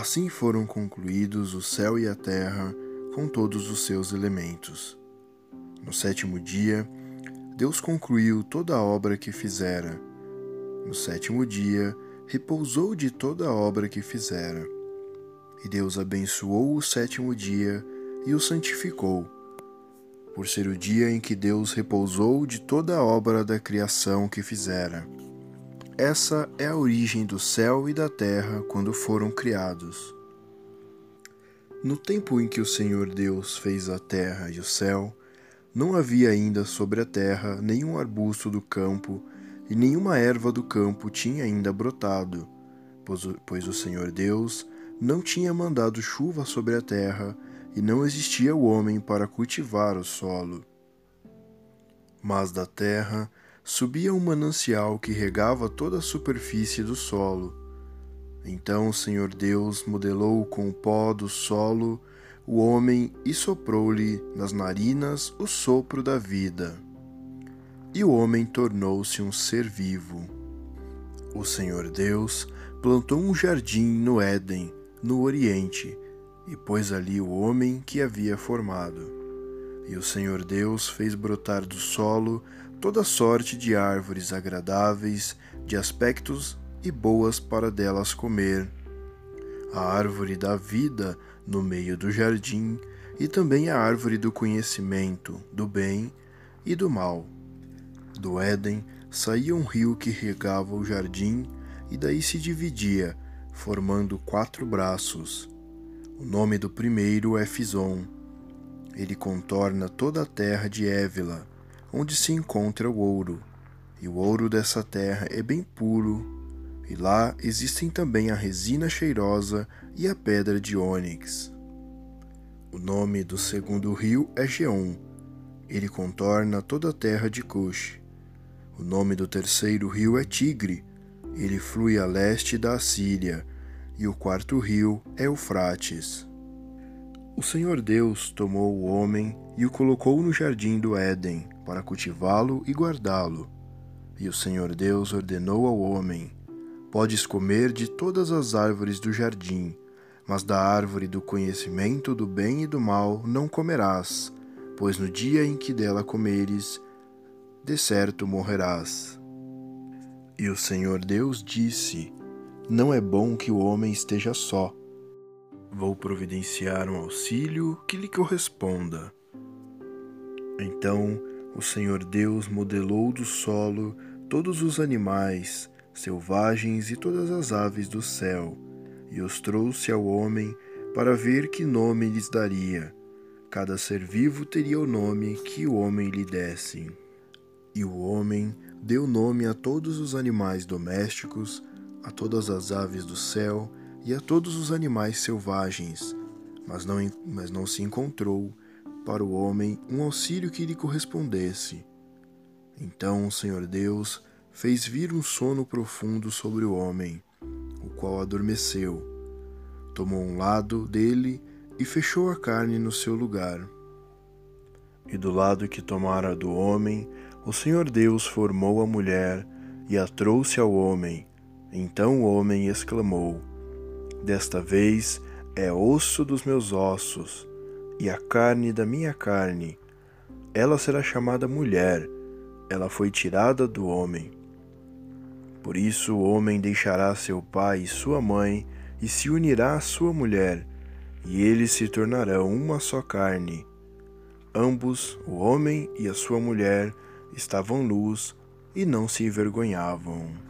Assim foram concluídos o céu e a terra com todos os seus elementos. No sétimo dia, Deus concluiu toda a obra que fizera. No sétimo dia, repousou de toda a obra que fizera. E Deus abençoou o sétimo dia e o santificou, por ser o dia em que Deus repousou de toda a obra da criação que fizera. Essa é a origem do céu e da terra quando foram criados. No tempo em que o Senhor Deus fez a terra e o céu, não havia ainda sobre a terra nenhum arbusto do campo, e nenhuma erva do campo tinha ainda brotado, pois o, Senhor Deus não tinha mandado chuva sobre a terra, e não existia o homem para cultivar o solo. Mas da terra subia um manancial que regava toda a superfície do solo. Então o Senhor Deus modelou com o pó do solo o homem e soprou-lhe nas narinas o sopro da vida. E o homem tornou-se um ser vivo. O Senhor Deus plantou um jardim no Éden, no Oriente, e pôs ali o homem que havia formado. E o Senhor Deus fez brotar do solo toda sorte de árvores agradáveis de aspectos e boas para delas comer. A árvore da vida no meio do jardim, e também a árvore do conhecimento do bem e do mal. Do Éden saía um rio que regava o jardim, e daí se dividia, formando quatro braços. O nome do primeiro é Fison. Ele contorna toda a terra de Évila, onde se encontra o ouro, e o ouro dessa terra é bem puro, e lá existem também a resina cheirosa e a pedra de ônix. O nome do segundo rio é Geon. Ele contorna toda a terra de Cush. O nome do terceiro rio é Tigre. Ele flui a leste da Assíria. E o quarto rio é Eufrates. O Senhor Deus tomou o homem e o colocou no jardim do Éden para cultivá-lo e guardá-lo. E o Senhor Deus ordenou ao homem: Podes comer de todas as árvores do jardim, mas da árvore do conhecimento do bem e do mal não comerás, pois no dia em que dela comeres, de certo morrerás. E o Senhor Deus disse: Não é bom que o homem esteja só. Vou providenciar um auxílio que lhe corresponda. Então o Senhor Deus modelou do solo todos os animais selvagens e todas as aves do céu, e os trouxe ao homem para ver que nome lhes daria. Cada ser vivo teria o nome que o homem lhe desse. E o homem deu nome a todos os animais domésticos, a todas as aves do céu e a todos os animais selvagens, mas não, mas não se encontrou para o homem um auxílio que lhe correspondesse. Então o Senhor Deus fez vir um sono profundo sobre o homem, o qual adormeceu. Tomou um lado dele e fechou a carne no seu lugar. E do lado que tomara do homem, o Senhor Deus formou a mulher e a trouxe ao homem. Então o homem exclamou: Desta vez é osso dos meus ossos e a carne da minha carne. Ela será chamada mulher, ela foi tirada do homem. Por isso o homem deixará seu pai e sua mãe e se unirá à sua mulher, e eles se tornarão uma só carne. Ambos, o homem e a sua mulher, estavam nus e não se envergonhavam.